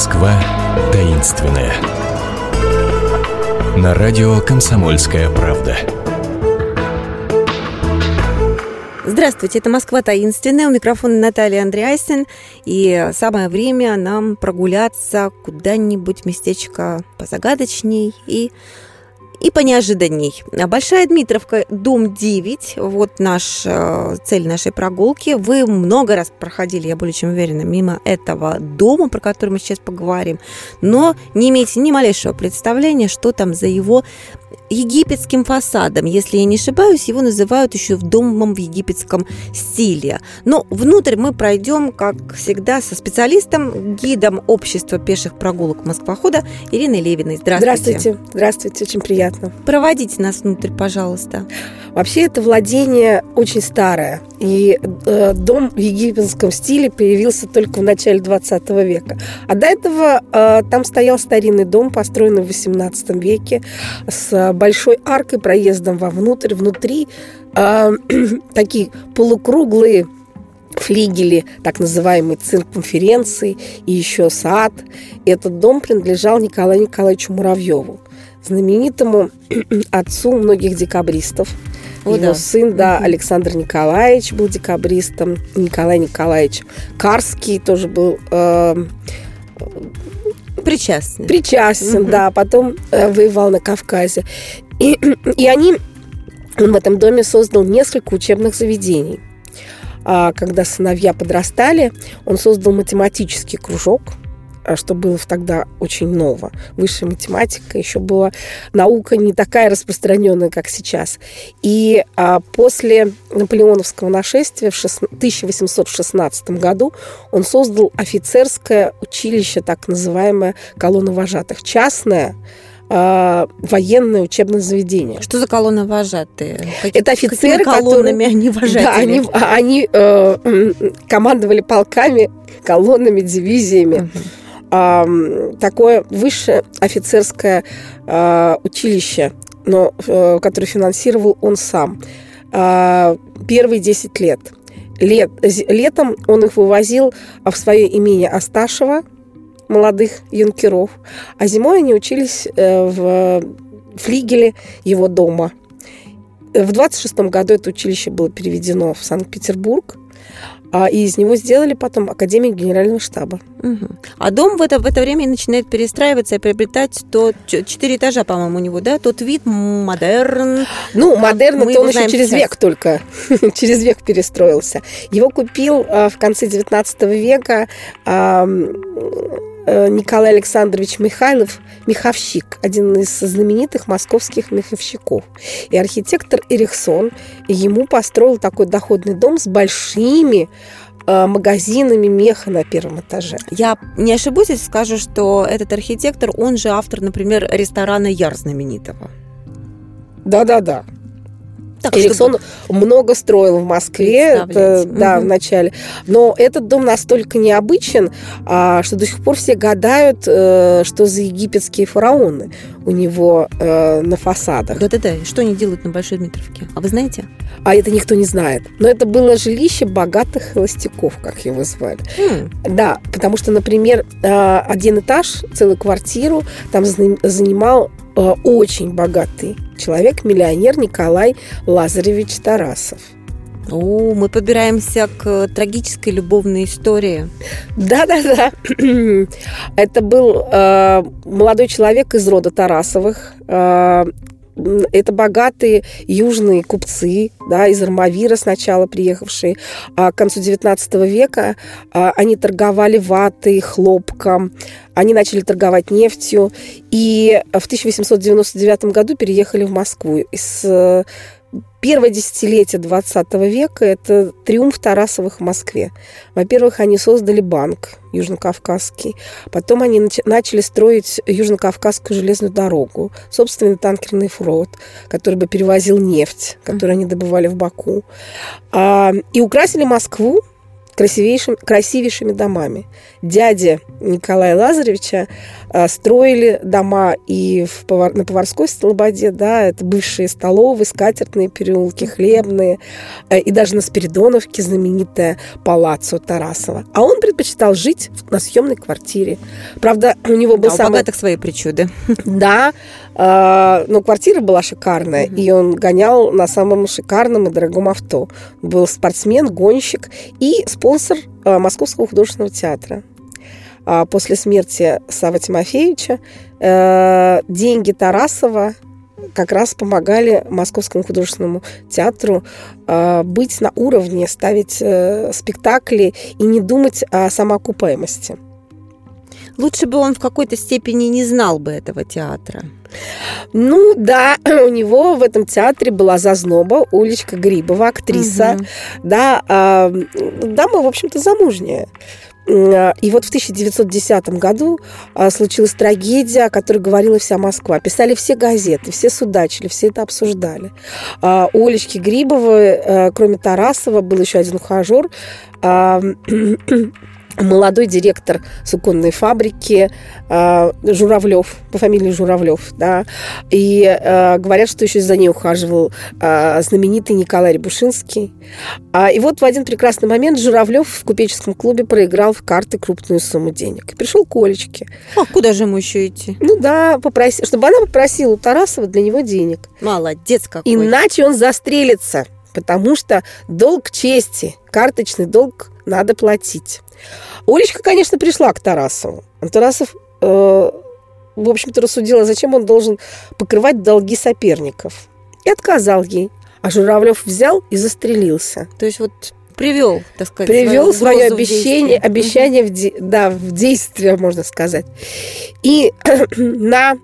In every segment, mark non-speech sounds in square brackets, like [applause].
Москва таинственная. На радио «Комсомольская правда». Здравствуйте, это Москва таинственная. У микрофона Наталья Андреасин. И самое время нам прогуляться куда-нибудь местечко позагадочней и и понеожиданней. Большая Дмитровка, дом 9, вот наш, э, цель нашей прогулки. Вы много раз проходили, я более чем уверена, мимо этого дома, про который мы сейчас поговорим, но не имеете ни малейшего представления, что там за его египетским фасадом. Если я не ошибаюсь, его называют еще домом в египетском стиле. Но внутрь мы пройдем, как всегда, со специалистом, гидом общества пеших прогулок Москвохода Ириной Левиной. Здравствуйте. Здравствуйте. Здравствуйте, очень приятно. Проводите нас внутрь, пожалуйста. Вообще это владение очень старое. И э, дом в египетском стиле появился только в начале 20 века. А до этого э, там стоял старинный дом, построенный в 18 веке, с большой аркой, проездом вовнутрь. Внутри э, [clears throat] такие полукруглые флигели, так называемый цирконференции и еще сад. Этот дом принадлежал Николаю Николаевичу Муравьеву, знаменитому [clears throat] отцу многих декабристов. О, Его да. сын, да, Александр Николаевич был декабристом, Николай Николаевич Карский тоже был э, причастен. Причастен, угу. да. Потом э, воевал на Кавказе. И, [clears throat] и они, он в этом доме создал несколько учебных заведений. А когда сыновья подрастали, он создал математический кружок – что было тогда очень ново. Высшая математика еще была наука не такая распространенная, как сейчас. И а, после наполеоновского нашествия в 1816 году он создал офицерское училище, так называемое колонна вожатых, частное, а, военное учебное заведение. Что за колонна вожатые? Как, Это офицеры, колоннами которые, они вожатели? Да, они, они э, командовали полками, колоннами, дивизиями. Такое высшее офицерское а, училище, но, э, которое финансировал он сам. А, первые 10 лет. лет. Летом он их вывозил в свое имение Асташева, молодых юнкеров, а зимой они учились э, в флигеле его дома. В 26 году это училище было переведено в Санкт-Петербург, а, и из него сделали потом Академию Генерального штаба. Угу. А дом в это, в это время начинает перестраиваться и приобретать то четыре этажа, по-моему, у него, да? Тот вид модерн. Ну, модерн, это он еще через сейчас. век только, [laughs] через век перестроился. Его купил а, в конце 19 века а, Э, Николай Александрович Михайлов – меховщик, один из знаменитых московских меховщиков. И архитектор Эриксон ему построил такой доходный дом с большими э, магазинами меха на первом этаже. Я не ошибусь, если скажу, что этот архитектор, он же автор, например, ресторана Яр знаменитого. Да-да-да. Так, Эриксон чтобы... много строил в Москве, это, угу. да, в начале. Но этот дом настолько необычен, а, что до сих пор все гадают, э, что за египетские фараоны у него э, на фасадах. Да-да-да, что они делают на Большой Дмитровке? А вы знаете? А это никто не знает. Но это было жилище богатых холостяков, как его звали. Хм. Да, потому что, например, э, один этаж, целую квартиру там занимал очень богатый человек, миллионер Николай Лазаревич Тарасов. О, мы подбираемся к трагической любовной истории. Да-да-да. [clears throat] Это был э, молодой человек из рода Тарасовых. Э, это богатые южные купцы, да, из Армавира сначала приехавшие. А к концу XIX века а, они торговали ватой, хлопком, они начали торговать нефтью. И в 1899 году переехали в Москву. Из Первое десятилетие 20 века – это триумф Тарасовых в Москве. Во-первых, они создали банк Южно-Кавказский. Потом они начали строить Южно-Кавказскую железную дорогу, собственный танкерный флот, который бы перевозил нефть, которую они добывали в Баку. А, и украсили Москву красивейшими, красивейшими домами. Дяди Николая Лазаревича а, строили дома и в повар, на Поварской Слободе, да, это бывшие столовые, скатертные переулки, хлебные, а, и даже на Спиридоновке знаменитая палаццо Тарасова. А он предпочитал жить на съемной квартире. Правда, у него был да, самый... у богатых свои причуды. Да, но квартира была шикарная, mm-hmm. и он гонял на самом шикарном и дорогом авто. Был спортсмен, гонщик и спонсор а, Московского художественного театра. А после смерти Савы Тимофеевича э, деньги Тарасова как раз помогали Московскому художественному театру быть на уровне, ставить э, спектакли и не думать о самоокупаемости. Лучше бы он в какой-то степени не знал бы этого театра. Ну да, [clears throat] у него в этом театре была зазноба, Улечка Грибова, актриса, угу. да, э, дама, в общем-то, замужняя. И вот в 1910 году а, случилась трагедия, о которой говорила вся Москва. Писали все газеты, все судачили, все это обсуждали. А, у Олечки Грибовой, э, кроме Тарасова, был еще один ухажер [clears throat] молодой директор суконной фабрики э, Журавлев, по фамилии Журавлев, да, и э, говорят, что еще за ней ухаживал э, знаменитый Николай Рябушинский. А, и вот в один прекрасный момент Журавлев в купеческом клубе проиграл в карты крупную сумму денег. И пришел к Олечке. А куда же ему еще идти? Ну да, попроси, чтобы она попросила у Тарасова для него денег. Молодец какой. Иначе он застрелится, потому что долг чести, карточный долг надо платить. Олечка, конечно, пришла к Тарасову. А Тарасов, э, в общем-то, рассудила, зачем он должен покрывать долги соперников. И отказал ей. А Журавлев взял и застрелился. То есть вот привел, так сказать, привел свое обещание, в обещание в, де, да, в действие, можно сказать. И [clears throat] на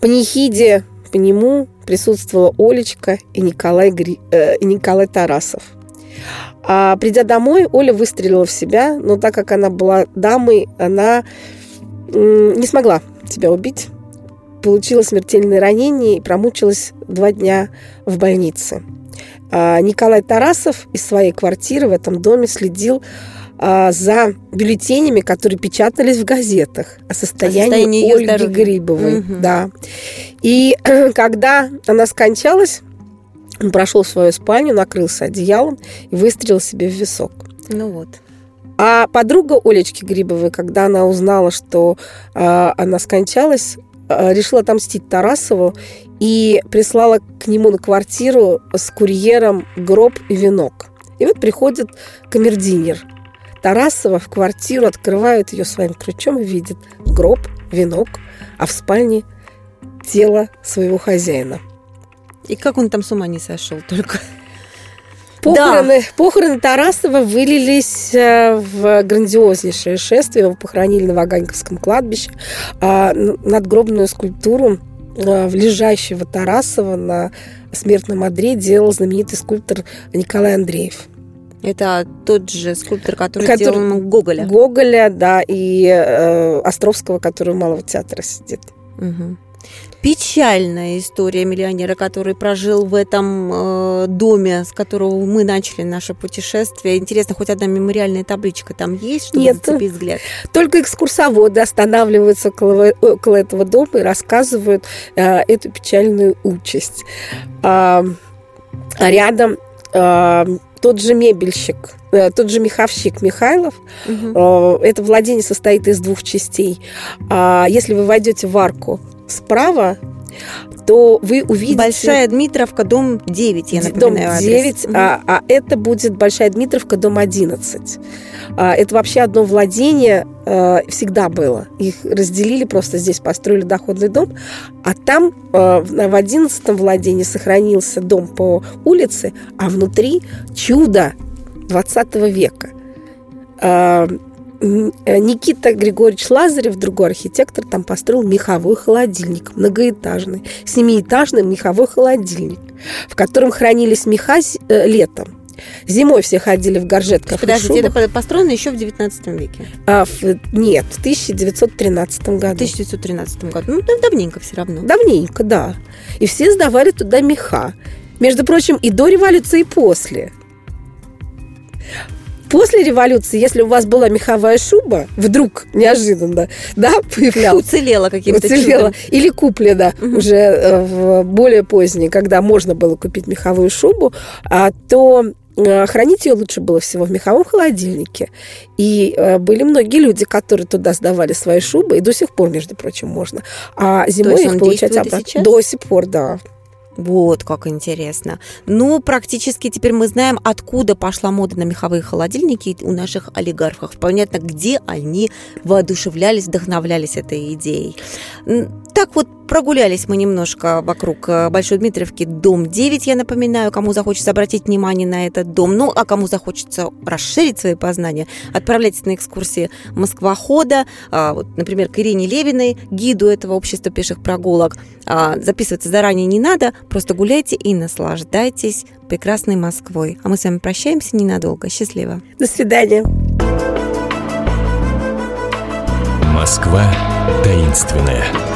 панихиде по нему присутствовала Олечка и Николай, Гри, э, и Николай Тарасов. А придя домой, Оля выстрелила в себя, но так как она была дамой, она не смогла себя убить. Получила смертельное ранение и промучилась два дня в больнице. А Николай Тарасов из своей квартиры в этом доме следил а, за бюллетенями, которые печатались в газетах о состоянии, о Ольги здоровья. Грибовой. Угу. Да. И [clears throat] когда она скончалась, он прошел в свою спальню, накрылся одеялом и выстрелил себе в висок. Ну вот. А подруга Олечки Грибовой, когда она узнала, что э, она скончалась, э, решила отомстить Тарасову и прислала к нему на квартиру с курьером гроб и венок. И вот приходит камердинер Тарасова в квартиру, открывает ее своим ключом и видит гроб, венок, а в спальне тело своего хозяина. И как он там с ума не сошел только? [laughs] Похороны, да. похороны Тарасова вылились э, в грандиознейшее шествие. Его похоронили на Ваганьковском кладбище. А надгробную скульптуру э, в лежащего Тарасова на смертном одре делал знаменитый скульптор Николай Андреев. Это тот же скульптор, который, который делал Гоголя. Гоголя, да, и э, Островского, который у Малого театра сидит. Угу печальная история миллионера, который прожил в этом э, доме, с которого мы начали наше путешествие. Интересно, хоть одна мемориальная табличка там есть, чтобы Нет, зацепить взгляд? Только экскурсоводы останавливаются около, около этого дома и рассказывают э, эту печальную участь. А, рядом а, тот же мебельщик, э, тот же меховщик Михайлов, угу. это владение состоит из двух частей. А, если вы войдете в арку справа, то вы увидите... Большая Дмитровка, дом 9, я напоминаю Дом 9, адрес. а, а это будет Большая Дмитровка, дом 11. А, это вообще одно владение а, всегда было. Их разделили, просто здесь построили доходный дом, а там а, в 11 владении сохранился дом по улице, а внутри чудо 20 века. Э, Никита Григорьевич Лазарев, другой архитектор, там построил меховой холодильник, многоэтажный, семиэтажный меховой холодильник, в котором хранились меха э, летом. Зимой все ходили в горжетках Подождите, это построено еще в 19 веке? А, в, нет, в 1913 году. В 1913 году. Ну, давненько все равно. Давненько, да. И все сдавали туда меха. Между прочим, и до революции, и после. После революции, если у вас была меховая шуба, вдруг неожиданно, да, появлялась. Уцелела каким-то Уцелела. Или куплена угу. уже э, в более поздней, когда можно было купить меховую шубу, а, то э, хранить ее лучше было всего в меховом холодильнике. И э, были многие люди, которые туда сдавали свои шубы, и до сих пор, между прочим, можно. А зимой их получать обратно. До сих пор, да. Вот как интересно. Ну, практически теперь мы знаем, откуда пошла мода на меховые холодильники у наших олигархов. Понятно, где они воодушевлялись, вдохновлялись этой идеей. Так вот, прогулялись мы немножко вокруг э, Большой Дмитриевки, дом 9, я напоминаю, кому захочется обратить внимание на этот дом, ну, а кому захочется расширить свои познания, отправляйтесь на экскурсии Москвохода, а, вот, например, к Ирине Левиной, гиду этого общества пеших прогулок. А, записываться заранее не надо, просто гуляйте и наслаждайтесь прекрасной Москвой. А мы с вами прощаемся ненадолго. Счастливо. До свидания. Москва таинственная.